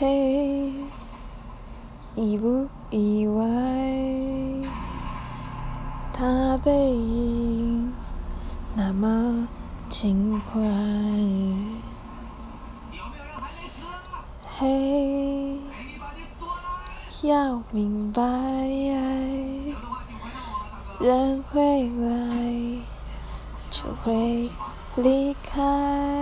嘿意不意外他背影那么轻快嘿要明白人会来就会离开。